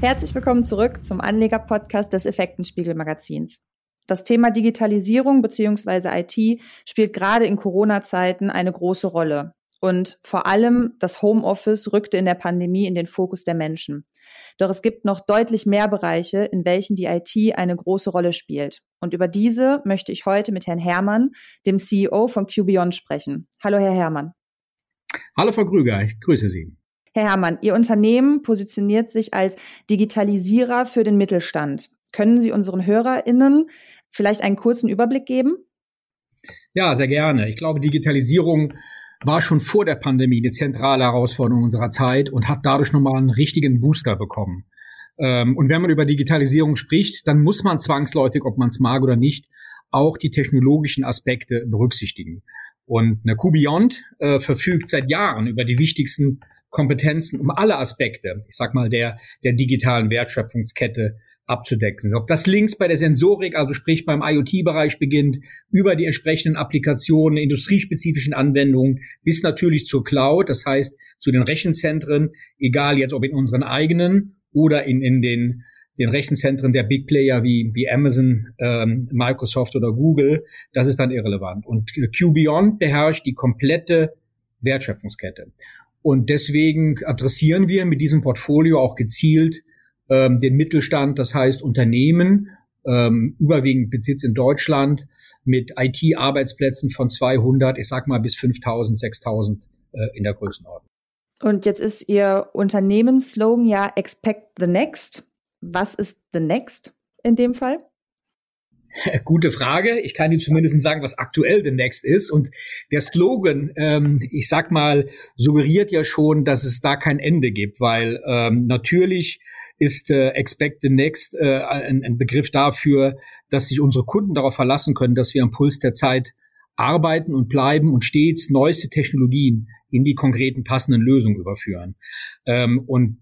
Herzlich willkommen zurück zum Anleger-Podcast des Effektenspiegel-Magazins. Das Thema Digitalisierung bzw. IT spielt gerade in Corona-Zeiten eine große Rolle. Und vor allem das Homeoffice rückte in der Pandemie in den Fokus der Menschen. Doch es gibt noch deutlich mehr Bereiche, in welchen die IT eine große Rolle spielt. Und über diese möchte ich heute mit Herrn Hermann, dem CEO von QBeyond, sprechen. Hallo, Herr Hermann. Hallo, Frau Krüger, ich grüße Sie. Herr Herrmann, Ihr Unternehmen positioniert sich als Digitalisierer für den Mittelstand. Können Sie unseren HörerInnen vielleicht einen kurzen Überblick geben? Ja, sehr gerne. Ich glaube, Digitalisierung war schon vor der Pandemie eine zentrale Herausforderung unserer Zeit und hat dadurch nochmal einen richtigen Booster bekommen. Ähm, und wenn man über Digitalisierung spricht, dann muss man zwangsläufig, ob man es mag oder nicht, auch die technologischen Aspekte berücksichtigen. Und eine QBeyond äh, verfügt seit Jahren über die wichtigsten Kompetenzen, um alle Aspekte, ich sag mal, der, der digitalen Wertschöpfungskette abzudecken. Ob das links bei der Sensorik, also sprich beim IoT-Bereich beginnt, über die entsprechenden Applikationen, industriespezifischen Anwendungen bis natürlich zur Cloud, das heißt zu den Rechenzentren, egal jetzt ob in unseren eigenen oder in, in den, den Rechenzentren der Big Player wie, wie Amazon, ähm, Microsoft oder Google, das ist dann irrelevant. Und QBeyond beherrscht die komplette Wertschöpfungskette. Und deswegen adressieren wir mit diesem Portfolio auch gezielt ähm, den Mittelstand, das heißt Unternehmen, ähm, überwiegend Besitz in Deutschland, mit IT-Arbeitsplätzen von 200, ich sag mal bis 5000, 6000 äh, in der Größenordnung. Und jetzt ist Ihr Unternehmensslogan ja Expect the Next. Was ist the Next in dem Fall? Gute Frage. Ich kann Ihnen zumindest sagen, was aktuell the next ist. Und der Slogan, ähm, ich sag mal, suggeriert ja schon, dass es da kein Ende gibt, weil ähm, natürlich ist äh, Expect the Next äh, ein, ein Begriff dafür, dass sich unsere Kunden darauf verlassen können, dass wir am Puls der Zeit arbeiten und bleiben und stets neueste Technologien in die konkreten passenden Lösungen überführen. Ähm, und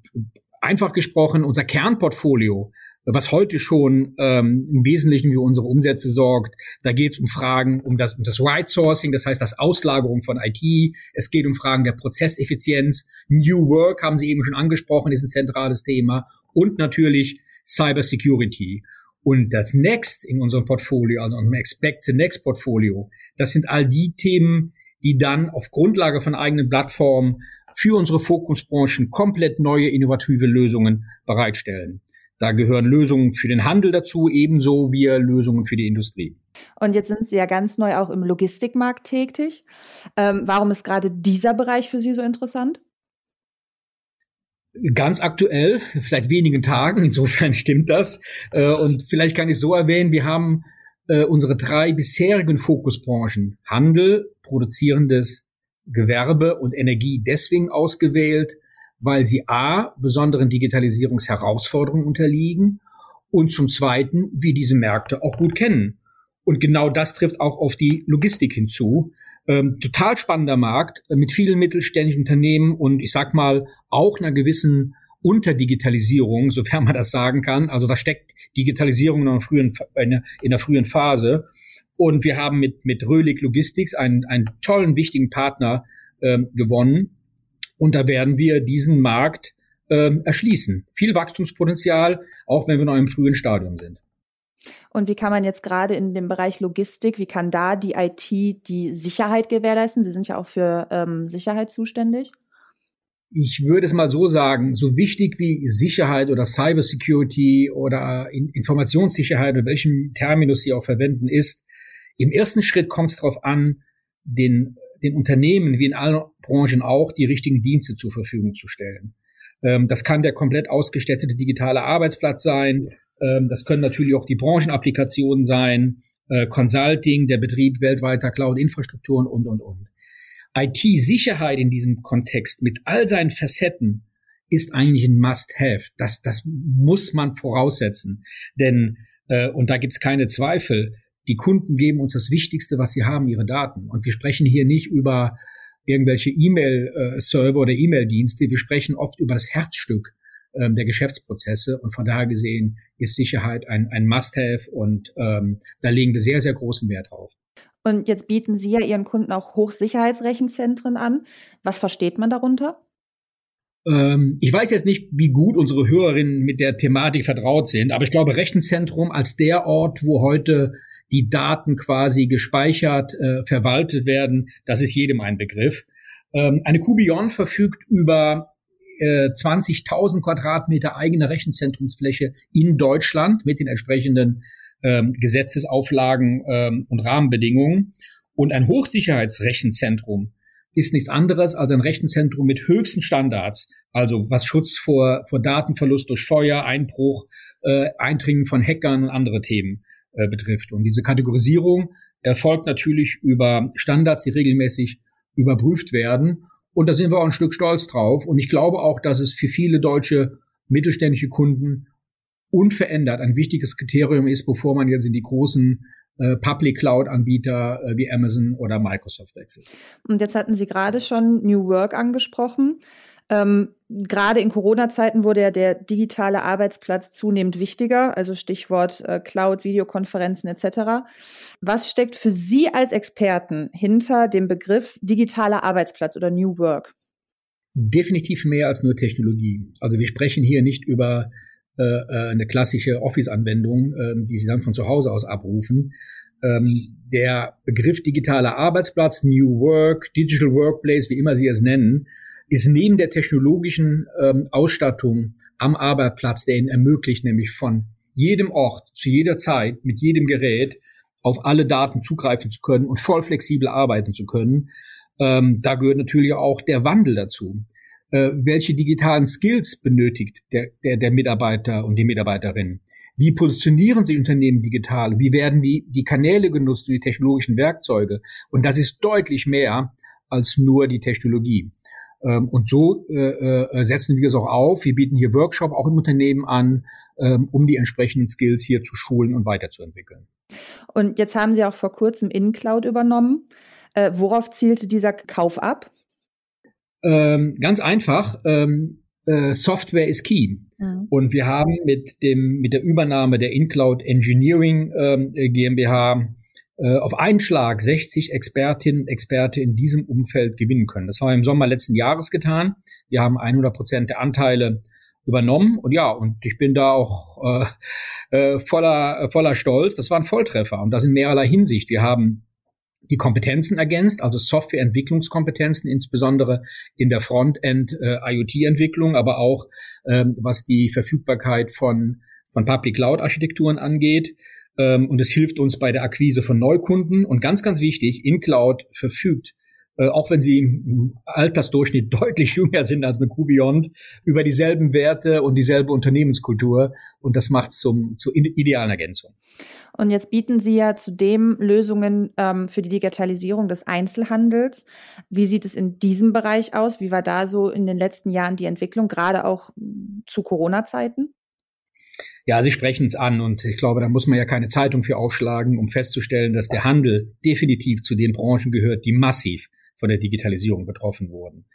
einfach gesprochen, unser Kernportfolio was heute schon ähm, im Wesentlichen für unsere Umsätze sorgt. Da geht es um Fragen um das, um das Right Sourcing, das heißt das Auslagerung von IT. Es geht um Fragen der Prozesseffizienz. New Work haben Sie eben schon angesprochen, ist ein zentrales Thema. Und natürlich Cyber Security. Und das Next in unserem Portfolio, also im Expect the Next Portfolio, das sind all die Themen, die dann auf Grundlage von eigenen Plattformen für unsere Fokusbranchen komplett neue innovative Lösungen bereitstellen. Da gehören Lösungen für den Handel dazu, ebenso wie Lösungen für die Industrie. Und jetzt sind Sie ja ganz neu auch im Logistikmarkt tätig. Ähm, warum ist gerade dieser Bereich für Sie so interessant? Ganz aktuell, seit wenigen Tagen, insofern stimmt das. Äh, und vielleicht kann ich so erwähnen, wir haben äh, unsere drei bisherigen Fokusbranchen, Handel, produzierendes Gewerbe und Energie deswegen ausgewählt, weil sie a. besonderen Digitalisierungsherausforderungen unterliegen und zum Zweiten wir diese Märkte auch gut kennen. Und genau das trifft auch auf die Logistik hinzu. Ähm, total spannender Markt äh, mit vielen mittelständischen Unternehmen und ich sag mal auch einer gewissen Unterdigitalisierung, sofern man das sagen kann. Also da steckt Digitalisierung in frühen, in einer frühen Phase. Und wir haben mit, mit Röhlig Logistics einen, einen tollen, wichtigen Partner ähm, gewonnen, und da werden wir diesen Markt ähm, erschließen. Viel Wachstumspotenzial, auch wenn wir noch im frühen Stadium sind. Und wie kann man jetzt gerade in dem Bereich Logistik, wie kann da die IT die Sicherheit gewährleisten? Sie sind ja auch für ähm, Sicherheit zuständig. Ich würde es mal so sagen, so wichtig wie Sicherheit oder Cybersecurity oder Informationssicherheit oder welchen Terminus Sie auch verwenden ist, im ersten Schritt kommt es darauf an, den den Unternehmen wie in allen Branchen auch die richtigen Dienste zur Verfügung zu stellen. Ähm, das kann der komplett ausgestattete digitale Arbeitsplatz sein. Ähm, das können natürlich auch die Branchenapplikationen sein, äh, Consulting, der Betrieb weltweiter Cloud-Infrastrukturen und, und, und. IT-Sicherheit in diesem Kontext mit all seinen Facetten ist eigentlich ein Must-Have. Das, das muss man voraussetzen. Denn, äh, und da gibt's keine Zweifel, die Kunden geben uns das Wichtigste, was sie haben, ihre Daten. Und wir sprechen hier nicht über irgendwelche E-Mail-Server oder E-Mail-Dienste. Wir sprechen oft über das Herzstück ähm, der Geschäftsprozesse. Und von daher gesehen ist Sicherheit ein, ein Must-Have und ähm, da legen wir sehr, sehr großen Wert drauf. Und jetzt bieten Sie ja Ihren Kunden auch Hochsicherheitsrechenzentren an. Was versteht man darunter? Ähm, ich weiß jetzt nicht, wie gut unsere Hörerinnen mit der Thematik vertraut sind, aber ich glaube, Rechenzentrum als der Ort, wo heute die Daten quasi gespeichert, äh, verwaltet werden, das ist jedem ein Begriff. Ähm, eine Kubion verfügt über äh, 20.000 Quadratmeter eigene Rechenzentrumsfläche in Deutschland mit den entsprechenden ähm, Gesetzesauflagen ähm, und Rahmenbedingungen. Und ein Hochsicherheitsrechenzentrum ist nichts anderes als ein Rechenzentrum mit höchsten Standards, also was Schutz vor, vor Datenverlust durch Feuer, Einbruch, äh, Eindringen von Hackern und andere Themen äh, betrifft. Und diese Kategorisierung erfolgt natürlich über Standards, die regelmäßig überprüft werden. Und da sind wir auch ein Stück stolz drauf. Und ich glaube auch, dass es für viele deutsche mittelständische Kunden unverändert ein wichtiges Kriterium ist, bevor man jetzt in die großen äh, Public Cloud Anbieter äh, wie Amazon oder Microsoft wechselt. Und jetzt hatten Sie gerade schon New Work angesprochen. Ähm, gerade in Corona-Zeiten wurde ja der digitale Arbeitsplatz zunehmend wichtiger, also Stichwort äh, Cloud, Videokonferenzen etc. Was steckt für Sie als Experten hinter dem Begriff digitaler Arbeitsplatz oder New Work? Definitiv mehr als nur Technologie. Also wir sprechen hier nicht über äh, äh eine klassische Office-Anwendung, äh, die Sie dann von zu Hause aus abrufen. Ähm, der Begriff digitaler Arbeitsplatz, New Work, Digital Workplace, wie immer Sie es nennen, ist neben der technologischen ähm, Ausstattung am Arbeitsplatz, der ihn ermöglicht, nämlich von jedem Ort zu jeder Zeit mit jedem Gerät auf alle Daten zugreifen zu können und voll flexibel arbeiten zu können. Ähm, da gehört natürlich auch der Wandel dazu. Äh, welche digitalen Skills benötigt der, der, der Mitarbeiter und die Mitarbeiterin? Wie positionieren sich Unternehmen digital? Wie werden die, die Kanäle genutzt, die technologischen Werkzeuge? Und das ist deutlich mehr als nur die Technologie. Ähm, und so äh, äh, setzen wir es auch auf. Wir bieten hier Workshop auch im Unternehmen an, ähm, um die entsprechenden Skills hier zu schulen und weiterzuentwickeln. Und jetzt haben Sie auch vor kurzem InCloud übernommen. Äh, worauf zielte dieser Kauf ab? Ähm, ganz einfach. Ähm, äh, Software ist key. Mhm. Und wir haben mit dem mit der Übernahme der InCloud Engineering ähm, GmbH auf einen Schlag 60 Expertinnen und Experte in diesem Umfeld gewinnen können. Das haben wir im Sommer letzten Jahres getan. Wir haben 100 Prozent der Anteile übernommen und ja, und ich bin da auch äh, äh, voller, äh, voller Stolz. Das war ein Volltreffer und das in mehrerlei Hinsicht. Wir haben die Kompetenzen ergänzt, also Softwareentwicklungskompetenzen, insbesondere in der Frontend äh, aber auch ähm, was die Verfügbarkeit von, von Public Cloud Architekturen angeht. Ähm, und es hilft uns bei der Akquise von Neukunden. Und ganz, ganz wichtig, InCloud verfügt, äh, auch wenn sie im Altersdurchschnitt deutlich jünger sind als eine QBeyond, über dieselben Werte und dieselbe Unternehmenskultur. Und das macht es zur idealen Ergänzung. Und jetzt bieten Sie ja zudem Lösungen ähm, für die Digitalisierung des Einzelhandels. Wie sieht es in diesem Bereich aus? Wie war da so in den letzten Jahren die Entwicklung, gerade auch zu Corona-Zeiten? Ja, Sie sprechen es an und ich glaube, da muss man ja keine Zeitung für aufschlagen, um festzustellen, dass der Handel definitiv zu den Branchen gehört, die massiv von der Digitalisierung betroffen wurden.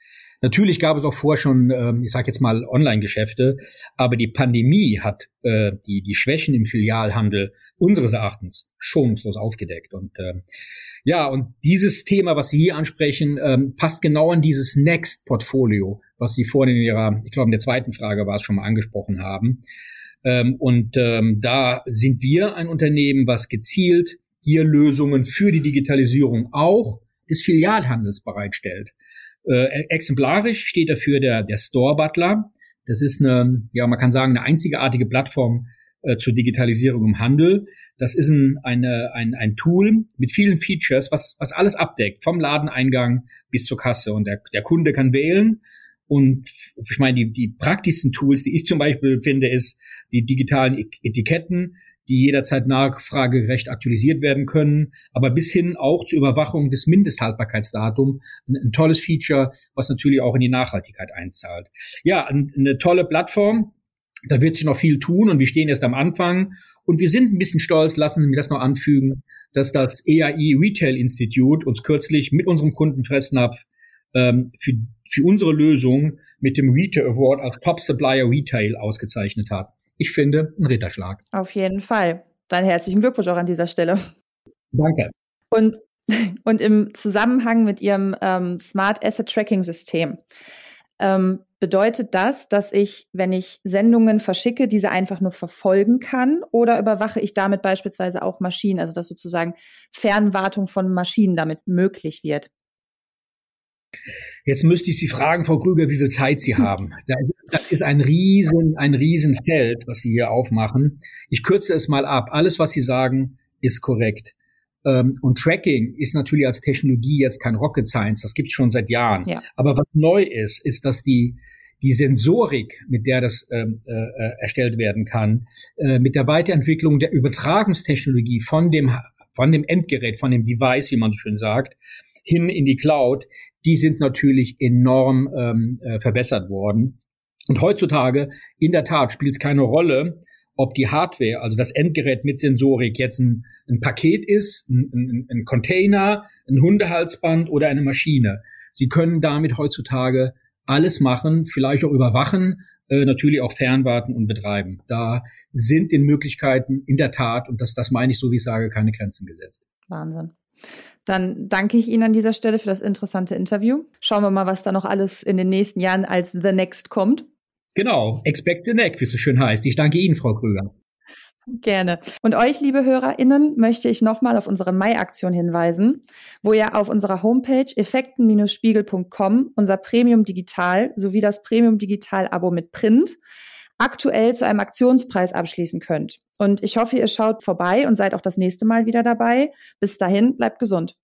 Natürlich gab es auch vor schon, ähm, ich sage jetzt mal, Online-Geschäfte, aber die Pandemie hat äh, die, die Schwächen im Filialhandel unseres Erachtens schonungslos aufgedeckt. Und äh, ja, und dieses Thema, was Sie hier ansprechen, ähm, passt genau in dieses Next-Portfolio, was Sie vorhin in Ihrer, ich glaube in der zweiten Frage war es schon mal angesprochen haben. Ähm, und ähm, da sind wir ein Unternehmen, was gezielt hier Lösungen für die Digitalisierung auch des Filialhandels bereitstellt. Äh, exemplarisch steht dafür der, der Store Butler. Das ist eine, ja, man kann sagen, eine einzigartige Plattform äh, zur Digitalisierung im Handel. Das ist ein, eine, ein, ein Tool mit vielen Features, was, was alles abdeckt, vom Ladeneingang bis zur Kasse. Und der, der Kunde kann wählen, und ich meine, die, die praktischsten Tools, die ich zum Beispiel finde, ist die digitalen Etiketten, die jederzeit nachfragerecht aktualisiert werden können, aber bis hin auch zur Überwachung des Mindesthaltbarkeitsdatums. Ein, ein tolles Feature, was natürlich auch in die Nachhaltigkeit einzahlt. Ja, ein, eine tolle Plattform. Da wird sich noch viel tun und wir stehen erst am Anfang. Und wir sind ein bisschen stolz, lassen Sie mich das noch anfügen, dass das EAI Retail Institute uns kürzlich mit unserem Kunden Fressnapf ähm, für, für unsere Lösung mit dem Retail Award als Top Supplier Retail ausgezeichnet hat. Ich finde, ein Ritterschlag. Auf jeden Fall. Dann herzlichen Glückwunsch auch an dieser Stelle. Danke. Und, und im Zusammenhang mit Ihrem ähm, Smart Asset Tracking System. Ähm, Bedeutet das, dass ich, wenn ich Sendungen verschicke, diese einfach nur verfolgen kann oder überwache ich damit beispielsweise auch Maschinen, also dass sozusagen Fernwartung von Maschinen damit möglich wird? Jetzt müsste ich Sie fragen, Frau Krüger, wie viel Zeit Sie haben. Das ist ein riesen, ein Riesenfeld, was wir hier aufmachen. Ich kürze es mal ab. Alles, was Sie sagen, ist korrekt. Ähm, und Tracking ist natürlich als Technologie jetzt kein Rocket Science, das gibt es schon seit Jahren. Ja. Aber was neu ist, ist, dass die die Sensorik, mit der das ähm, äh, äh, erstellt werden kann, äh, mit der Weiterentwicklung der Übertragungstechnologie von dem von dem Endgerät, von dem Device, wie man so schön sagt, hin in die Cloud, die sind natürlich enorm ähm, äh, verbessert worden. Und heutzutage, in der Tat, spielt es keine Rolle, ob die Hardware, also das Endgerät mit Sensorik jetzt ein, ein Paket ist, ein, ein, ein Container, ein Hundehalsband oder eine Maschine. Sie können damit heutzutage alles machen, vielleicht auch überwachen, äh, natürlich auch fernwarten und betreiben. Da sind den Möglichkeiten in der Tat, und das, das meine ich so, wie ich sage, keine Grenzen gesetzt. Wahnsinn. Dann danke ich Ihnen an dieser Stelle für das interessante Interview. Schauen wir mal, was da noch alles in den nächsten Jahren als The Next kommt. Genau, expect the neck, wie es so schön heißt. Ich danke Ihnen, Frau Krüger. Gerne. Und euch, liebe HörerInnen, möchte ich nochmal auf unsere Mai-Aktion hinweisen, wo ihr auf unserer Homepage effekten-spiegel.com unser Premium Digital sowie das Premium Digital Abo mit Print aktuell zu einem Aktionspreis abschließen könnt. Und ich hoffe, ihr schaut vorbei und seid auch das nächste Mal wieder dabei. Bis dahin, bleibt gesund.